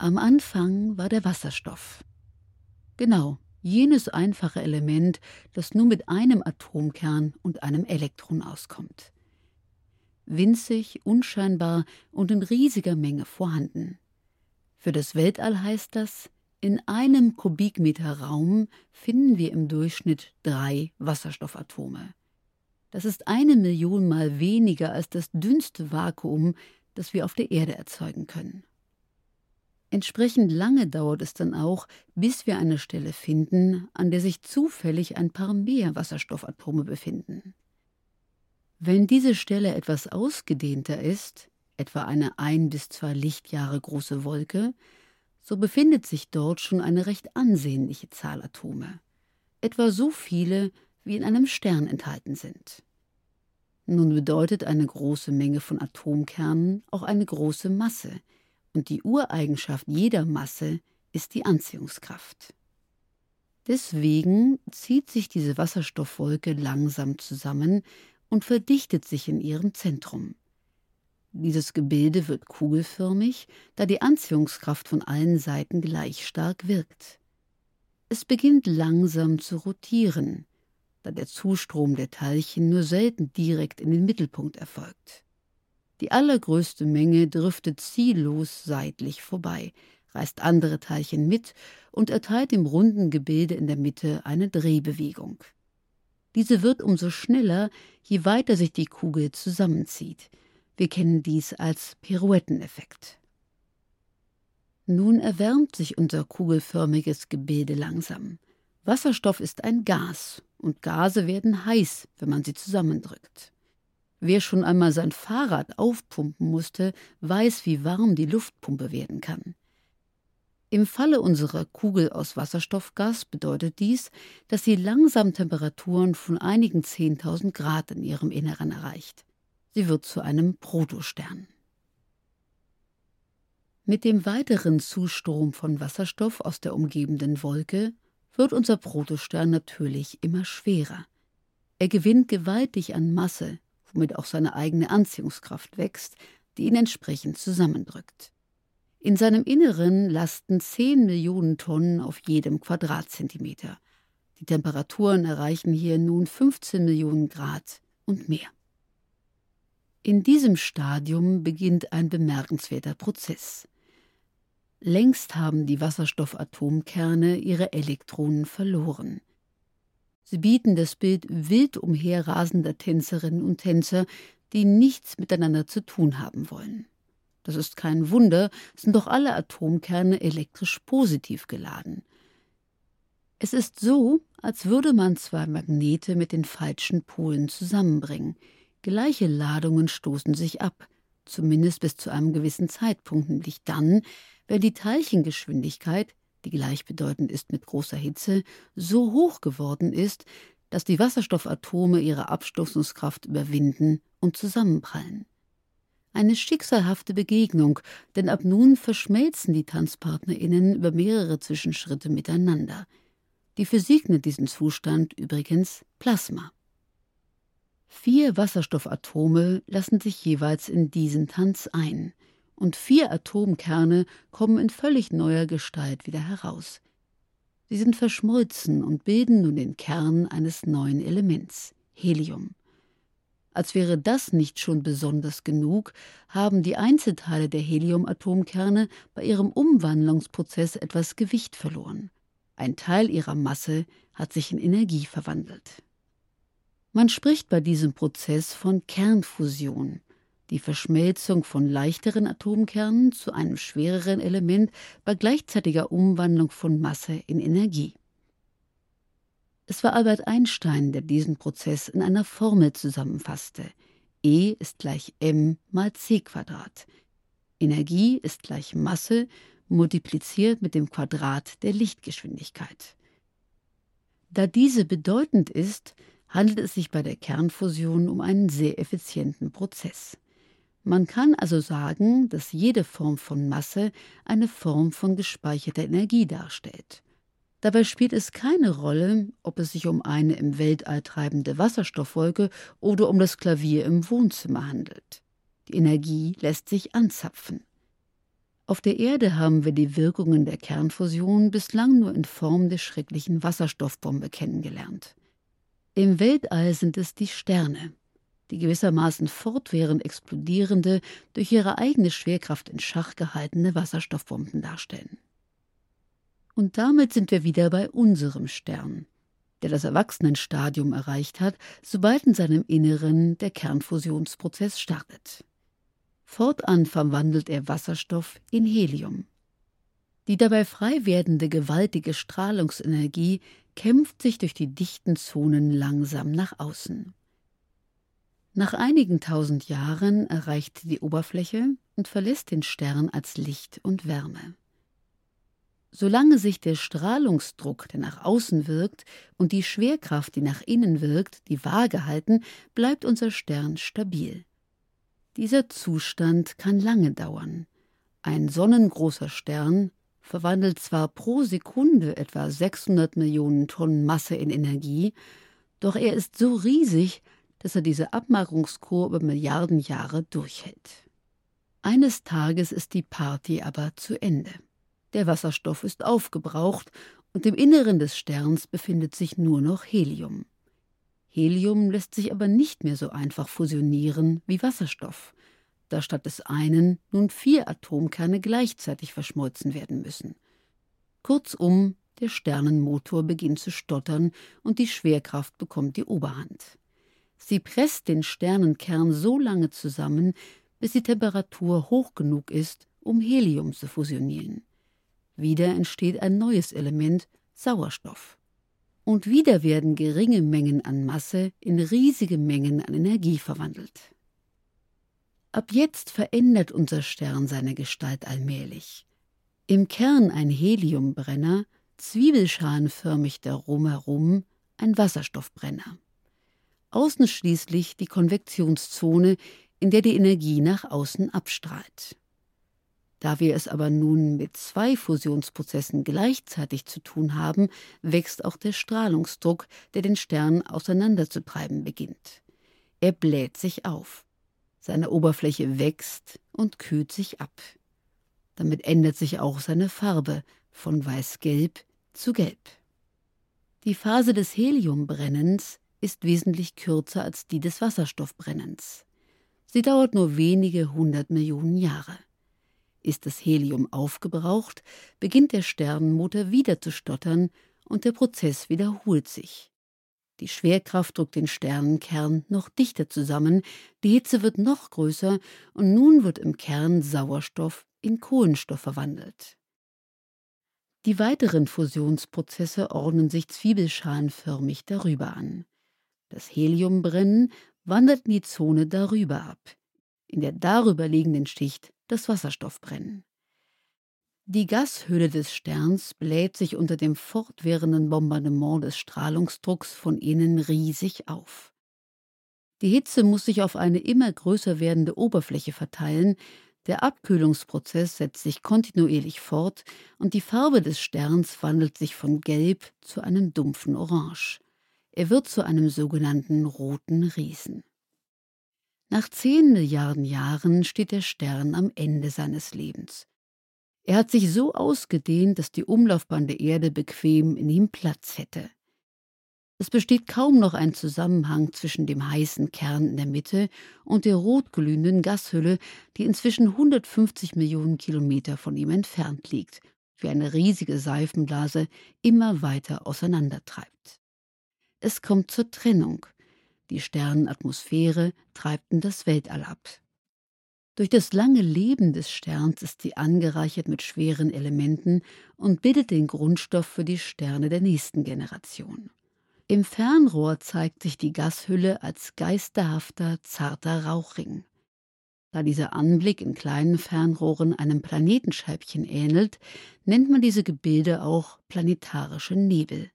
Am Anfang war der Wasserstoff. Genau, jenes einfache Element, das nur mit einem Atomkern und einem Elektron auskommt. Winzig, unscheinbar und in riesiger Menge vorhanden. Für das Weltall heißt das, in einem Kubikmeter Raum finden wir im Durchschnitt drei Wasserstoffatome. Das ist eine Million Mal weniger als das dünnste Vakuum, das wir auf der Erde erzeugen können. Entsprechend lange dauert es dann auch, bis wir eine Stelle finden, an der sich zufällig ein paar mehr Wasserstoffatome befinden. Wenn diese Stelle etwas ausgedehnter ist, etwa eine ein bis zwei Lichtjahre große Wolke, so befindet sich dort schon eine recht ansehnliche Zahl Atome, etwa so viele, wie in einem Stern enthalten sind. Nun bedeutet eine große Menge von Atomkernen auch eine große Masse, und die Ureigenschaft jeder Masse ist die Anziehungskraft. Deswegen zieht sich diese Wasserstoffwolke langsam zusammen und verdichtet sich in ihrem Zentrum. Dieses Gebilde wird kugelförmig, da die Anziehungskraft von allen Seiten gleich stark wirkt. Es beginnt langsam zu rotieren, da der Zustrom der Teilchen nur selten direkt in den Mittelpunkt erfolgt. Die allergrößte Menge driftet ziellos seitlich vorbei, reißt andere Teilchen mit und erteilt dem runden Gebilde in der Mitte eine Drehbewegung. Diese wird umso schneller, je weiter sich die Kugel zusammenzieht. Wir kennen dies als Pirouetteneffekt. Nun erwärmt sich unser kugelförmiges Gebilde langsam. Wasserstoff ist ein Gas, und Gase werden heiß, wenn man sie zusammendrückt. Wer schon einmal sein Fahrrad aufpumpen musste, weiß, wie warm die Luftpumpe werden kann. Im Falle unserer Kugel aus Wasserstoffgas bedeutet dies, dass sie langsam Temperaturen von einigen 10.000 Grad in ihrem Inneren erreicht. Sie wird zu einem Protostern. Mit dem weiteren Zustrom von Wasserstoff aus der umgebenden Wolke wird unser Protostern natürlich immer schwerer. Er gewinnt gewaltig an Masse, womit auch seine eigene Anziehungskraft wächst, die ihn entsprechend zusammendrückt. In seinem Inneren lasten 10 Millionen Tonnen auf jedem Quadratzentimeter. Die Temperaturen erreichen hier nun 15 Millionen Grad und mehr. In diesem Stadium beginnt ein bemerkenswerter Prozess. Längst haben die Wasserstoffatomkerne ihre Elektronen verloren. Sie bieten das Bild wild umherrasender Tänzerinnen und Tänzer, die nichts miteinander zu tun haben wollen. Das ist kein Wunder, sind doch alle Atomkerne elektrisch positiv geladen. Es ist so, als würde man zwei Magnete mit den falschen Polen zusammenbringen. Gleiche Ladungen stoßen sich ab, zumindest bis zu einem gewissen Zeitpunkt, nämlich dann, wenn die Teilchengeschwindigkeit die gleichbedeutend ist mit großer Hitze, so hoch geworden ist, dass die Wasserstoffatome ihre Abstoßungskraft überwinden und zusammenprallen. Eine schicksalhafte Begegnung, denn ab nun verschmelzen die TanzpartnerInnen über mehrere Zwischenschritte miteinander. Die Physik nennt diesen Zustand übrigens Plasma. Vier Wasserstoffatome lassen sich jeweils in diesen Tanz ein – und vier Atomkerne kommen in völlig neuer Gestalt wieder heraus. Sie sind verschmolzen und bilden nun den Kern eines neuen Elements, Helium. Als wäre das nicht schon besonders genug, haben die Einzelteile der Heliumatomkerne bei ihrem Umwandlungsprozess etwas Gewicht verloren. Ein Teil ihrer Masse hat sich in Energie verwandelt. Man spricht bei diesem Prozess von Kernfusion, die Verschmelzung von leichteren Atomkernen zu einem schwereren Element bei gleichzeitiger Umwandlung von Masse in Energie. Es war Albert Einstein, der diesen Prozess in einer Formel zusammenfasste. E ist gleich m mal c Quadrat. Energie ist gleich Masse multipliziert mit dem Quadrat der Lichtgeschwindigkeit. Da diese bedeutend ist, handelt es sich bei der Kernfusion um einen sehr effizienten Prozess. Man kann also sagen, dass jede Form von Masse eine Form von gespeicherter Energie darstellt. Dabei spielt es keine Rolle, ob es sich um eine im Weltall treibende Wasserstoffwolke oder um das Klavier im Wohnzimmer handelt. Die Energie lässt sich anzapfen. Auf der Erde haben wir die Wirkungen der Kernfusion bislang nur in Form der schrecklichen Wasserstoffbombe kennengelernt. Im Weltall sind es die Sterne, die gewissermaßen fortwährend explodierende, durch ihre eigene Schwerkraft in Schach gehaltene Wasserstoffbomben darstellen. Und damit sind wir wieder bei unserem Stern, der das Erwachsenenstadium erreicht hat, sobald in seinem Inneren der Kernfusionsprozess startet. Fortan verwandelt er Wasserstoff in Helium. Die dabei frei werdende gewaltige Strahlungsenergie kämpft sich durch die dichten Zonen langsam nach außen. Nach einigen tausend Jahren erreicht die Oberfläche und verlässt den Stern als Licht und Wärme. Solange sich der Strahlungsdruck, der nach außen wirkt, und die Schwerkraft, die nach innen wirkt, die Waage halten, bleibt unser Stern stabil. Dieser Zustand kann lange dauern. Ein sonnengroßer Stern verwandelt zwar pro Sekunde etwa 600 Millionen Tonnen Masse in Energie, doch er ist so riesig, dass er diese Abmaggerungskurve Milliarden Jahre durchhält. Eines Tages ist die Party aber zu Ende. Der Wasserstoff ist aufgebraucht und im Inneren des Sterns befindet sich nur noch Helium. Helium lässt sich aber nicht mehr so einfach fusionieren wie Wasserstoff, da statt des einen nun vier Atomkerne gleichzeitig verschmolzen werden müssen. Kurzum, der Sternenmotor beginnt zu stottern und die Schwerkraft bekommt die Oberhand. Sie presst den Sternenkern so lange zusammen, bis die Temperatur hoch genug ist, um Helium zu fusionieren. Wieder entsteht ein neues Element, Sauerstoff. Und wieder werden geringe Mengen an Masse in riesige Mengen an Energie verwandelt. Ab jetzt verändert unser Stern seine Gestalt allmählich. Im Kern ein Heliumbrenner, zwiebelschalenförmig darum herum ein Wasserstoffbrenner. Außen schließlich die Konvektionszone, in der die Energie nach außen abstrahlt. Da wir es aber nun mit zwei Fusionsprozessen gleichzeitig zu tun haben, wächst auch der Strahlungsdruck, der den Stern auseinanderzutreiben beginnt. Er bläht sich auf. Seine Oberfläche wächst und kühlt sich ab. Damit ändert sich auch seine Farbe von weiß-gelb zu gelb. Die Phase des Heliumbrennens ist wesentlich kürzer als die des Wasserstoffbrennens. Sie dauert nur wenige hundert Millionen Jahre. Ist das Helium aufgebraucht, beginnt der Sternenmotor wieder zu stottern und der Prozess wiederholt sich. Die Schwerkraft drückt den Sternenkern noch dichter zusammen, die Hitze wird noch größer und nun wird im Kern Sauerstoff in Kohlenstoff verwandelt. Die weiteren Fusionsprozesse ordnen sich zwiebelschalenförmig darüber an. Das Heliumbrennen wandert in die Zone darüber ab. In der darüber liegenden Schicht das Wasserstoffbrennen. Die Gashöhle des Sterns bläht sich unter dem fortwährenden Bombardement des Strahlungsdrucks von innen riesig auf. Die Hitze muss sich auf eine immer größer werdende Oberfläche verteilen, der Abkühlungsprozess setzt sich kontinuierlich fort und die Farbe des Sterns wandelt sich von gelb zu einem dumpfen Orange. Er wird zu einem sogenannten roten Riesen. Nach zehn Milliarden Jahren steht der Stern am Ende seines Lebens. Er hat sich so ausgedehnt, dass die Umlaufbahn der Erde bequem in ihm Platz hätte. Es besteht kaum noch ein Zusammenhang zwischen dem heißen Kern in der Mitte und der rotglühenden Gashülle, die inzwischen 150 Millionen Kilometer von ihm entfernt liegt, wie eine riesige Seifenblase immer weiter auseinandertreibt. Es kommt zur Trennung. Die Sternenatmosphäre treibt in das Weltall ab. Durch das lange Leben des Sterns ist sie angereichert mit schweren Elementen und bildet den Grundstoff für die Sterne der nächsten Generation. Im Fernrohr zeigt sich die Gashülle als geisterhafter, zarter Rauchring. Da dieser Anblick in kleinen Fernrohren einem Planetenscheibchen ähnelt, nennt man diese Gebilde auch planetarische Nebel.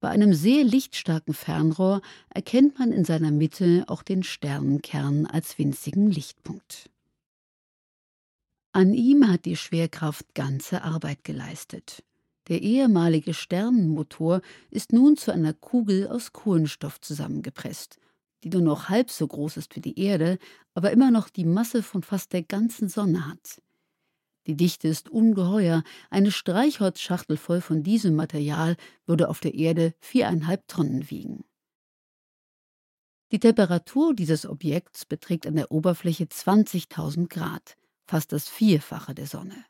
Bei einem sehr lichtstarken Fernrohr erkennt man in seiner Mitte auch den Sternenkern als winzigen Lichtpunkt. An ihm hat die Schwerkraft ganze Arbeit geleistet. Der ehemalige Sternenmotor ist nun zu einer Kugel aus Kohlenstoff zusammengepresst, die nur noch halb so groß ist wie die Erde, aber immer noch die Masse von fast der ganzen Sonne hat. Die Dichte ist ungeheuer, eine Streichholzschachtel voll von diesem Material würde auf der Erde viereinhalb Tonnen wiegen. Die Temperatur dieses Objekts beträgt an der Oberfläche 20.000 Grad, fast das Vierfache der Sonne.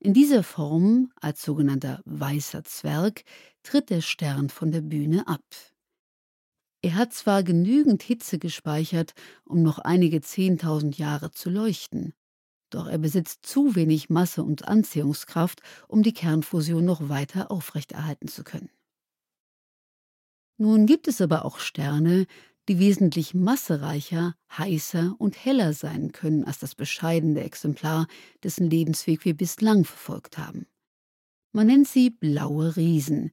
In dieser Form, als sogenannter weißer Zwerg, tritt der Stern von der Bühne ab. Er hat zwar genügend Hitze gespeichert, um noch einige zehntausend Jahre zu leuchten, doch er besitzt zu wenig Masse und Anziehungskraft, um die Kernfusion noch weiter aufrechterhalten zu können. Nun gibt es aber auch Sterne, die wesentlich massereicher, heißer und heller sein können als das bescheidene Exemplar, dessen Lebensweg wir bislang verfolgt haben. Man nennt sie blaue Riesen,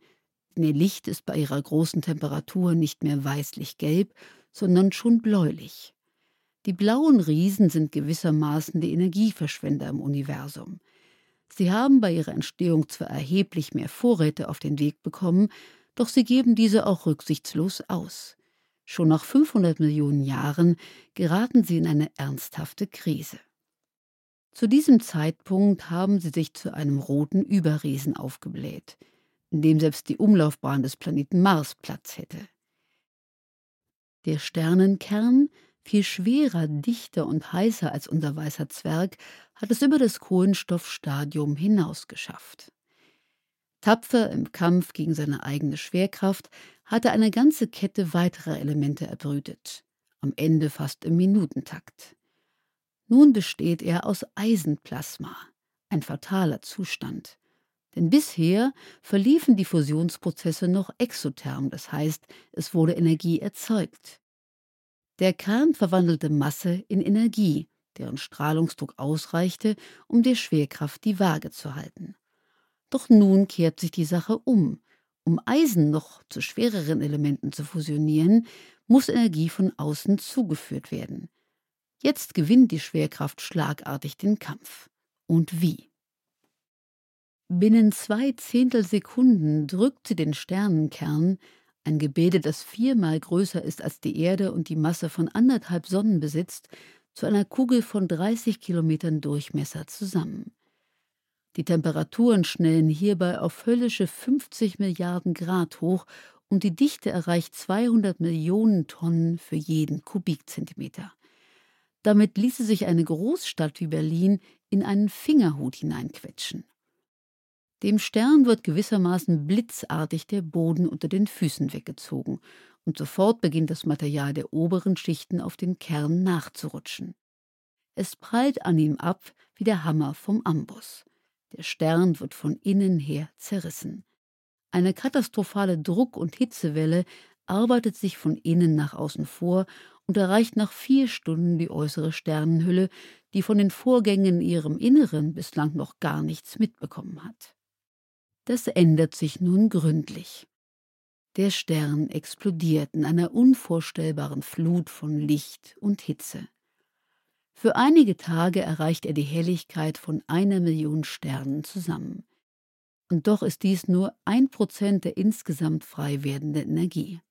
denn ihr Licht ist bei ihrer großen Temperatur nicht mehr weißlich-gelb, sondern schon bläulich. Die blauen Riesen sind gewissermaßen die Energieverschwender im Universum. Sie haben bei ihrer Entstehung zwar erheblich mehr Vorräte auf den Weg bekommen, doch sie geben diese auch rücksichtslos aus. Schon nach 500 Millionen Jahren geraten sie in eine ernsthafte Krise. Zu diesem Zeitpunkt haben sie sich zu einem roten Überriesen aufgebläht, in dem selbst die Umlaufbahn des Planeten Mars Platz hätte. Der Sternenkern, viel schwerer, dichter und heißer als unser weißer Zwerg, hat es über das Kohlenstoffstadium hinaus geschafft. Tapfer im Kampf gegen seine eigene Schwerkraft hatte eine ganze Kette weiterer Elemente erbrütet, am Ende fast im Minutentakt. Nun besteht er aus Eisenplasma, ein fataler Zustand. Denn bisher verliefen die Fusionsprozesse noch exotherm, das heißt, es wurde Energie erzeugt. Der Kern verwandelte Masse in Energie, deren Strahlungsdruck ausreichte, um der Schwerkraft die Waage zu halten. Doch nun kehrt sich die Sache um. Um Eisen noch zu schwereren Elementen zu fusionieren, muss Energie von außen zugeführt werden. Jetzt gewinnt die Schwerkraft schlagartig den Kampf. Und wie? Binnen zwei Zehntelsekunden drückt sie den Sternenkern, ein Gebilde, das viermal größer ist als die Erde und die Masse von anderthalb Sonnen besitzt, zu einer Kugel von 30 Kilometern Durchmesser zusammen. Die Temperaturen schnellen hierbei auf höllische 50 Milliarden Grad hoch und die Dichte erreicht 200 Millionen Tonnen für jeden Kubikzentimeter. Damit ließe sich eine Großstadt wie Berlin in einen Fingerhut hineinquetschen. Dem Stern wird gewissermaßen blitzartig der Boden unter den Füßen weggezogen, und sofort beginnt das Material der oberen Schichten auf den Kern nachzurutschen. Es prallt an ihm ab wie der Hammer vom Amboss. Der Stern wird von innen her zerrissen. Eine katastrophale Druck- und Hitzewelle arbeitet sich von innen nach außen vor und erreicht nach vier Stunden die äußere Sternenhülle, die von den Vorgängen in ihrem Inneren bislang noch gar nichts mitbekommen hat. Das ändert sich nun gründlich. Der Stern explodiert in einer unvorstellbaren Flut von Licht und Hitze. Für einige Tage erreicht er die Helligkeit von einer Million Sternen zusammen. Und doch ist dies nur ein Prozent der insgesamt frei werdenden Energie.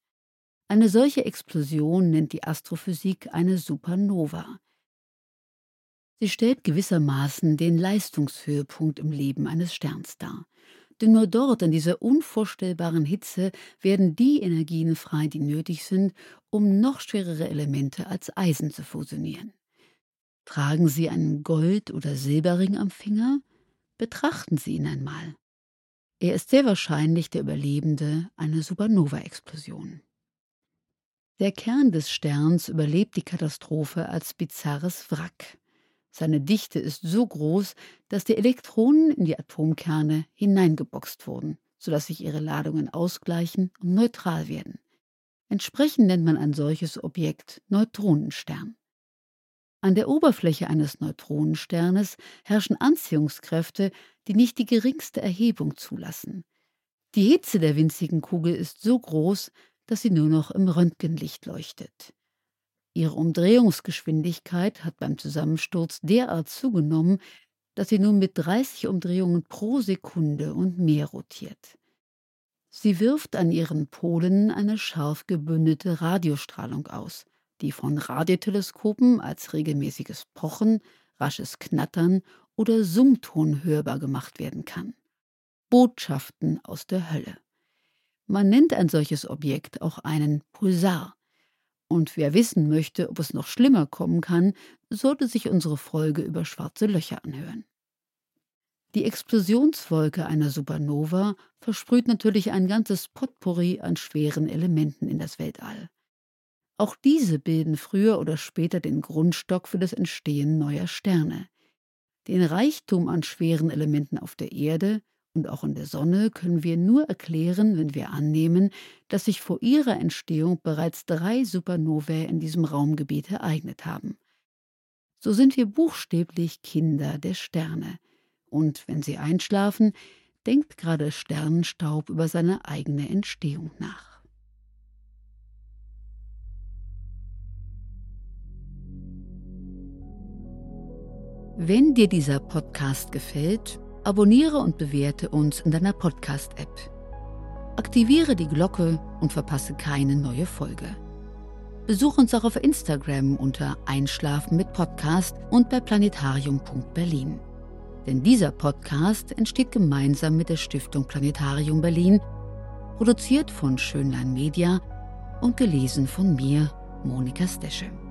Eine solche Explosion nennt die Astrophysik eine Supernova. Sie stellt gewissermaßen den Leistungshöhepunkt im Leben eines Sterns dar. Denn nur dort, in dieser unvorstellbaren Hitze, werden die Energien frei, die nötig sind, um noch schwerere Elemente als Eisen zu fusionieren. Tragen Sie einen Gold- oder Silberring am Finger? Betrachten Sie ihn einmal. Er ist sehr wahrscheinlich der Überlebende einer Supernova-Explosion. Der Kern des Sterns überlebt die Katastrophe als bizarres Wrack. Seine Dichte ist so groß, dass die Elektronen in die Atomkerne hineingeboxt wurden, sodass sich ihre Ladungen ausgleichen und neutral werden. Entsprechend nennt man ein solches Objekt Neutronenstern. An der Oberfläche eines Neutronensternes herrschen Anziehungskräfte, die nicht die geringste Erhebung zulassen. Die Hitze der winzigen Kugel ist so groß, dass sie nur noch im Röntgenlicht leuchtet. Ihre Umdrehungsgeschwindigkeit hat beim Zusammensturz derart zugenommen, dass sie nun mit 30 Umdrehungen pro Sekunde und mehr rotiert. Sie wirft an ihren Polen eine scharf gebündelte Radiostrahlung aus, die von Radioteleskopen als regelmäßiges Pochen, rasches Knattern oder Summton hörbar gemacht werden kann. Botschaften aus der Hölle. Man nennt ein solches Objekt auch einen Pulsar. Und wer wissen möchte, ob es noch schlimmer kommen kann, sollte sich unsere Folge über schwarze Löcher anhören. Die Explosionswolke einer Supernova versprüht natürlich ein ganzes Potpourri an schweren Elementen in das Weltall. Auch diese bilden früher oder später den Grundstock für das Entstehen neuer Sterne. Den Reichtum an schweren Elementen auf der Erde und auch in der Sonne können wir nur erklären, wenn wir annehmen, dass sich vor ihrer Entstehung bereits drei Supernovae in diesem Raumgebiet ereignet haben. So sind wir buchstäblich Kinder der Sterne. Und wenn sie einschlafen, denkt gerade Sternenstaub über seine eigene Entstehung nach. Wenn dir dieser Podcast gefällt, abonniere und bewerte uns in deiner Podcast-App. Aktiviere die Glocke und verpasse keine neue Folge. Besuch uns auch auf Instagram unter Einschlafen mit Podcast und bei planetarium.berlin. Denn dieser Podcast entsteht gemeinsam mit der Stiftung Planetarium Berlin, produziert von Schönlein Media und gelesen von mir, Monika Stesche.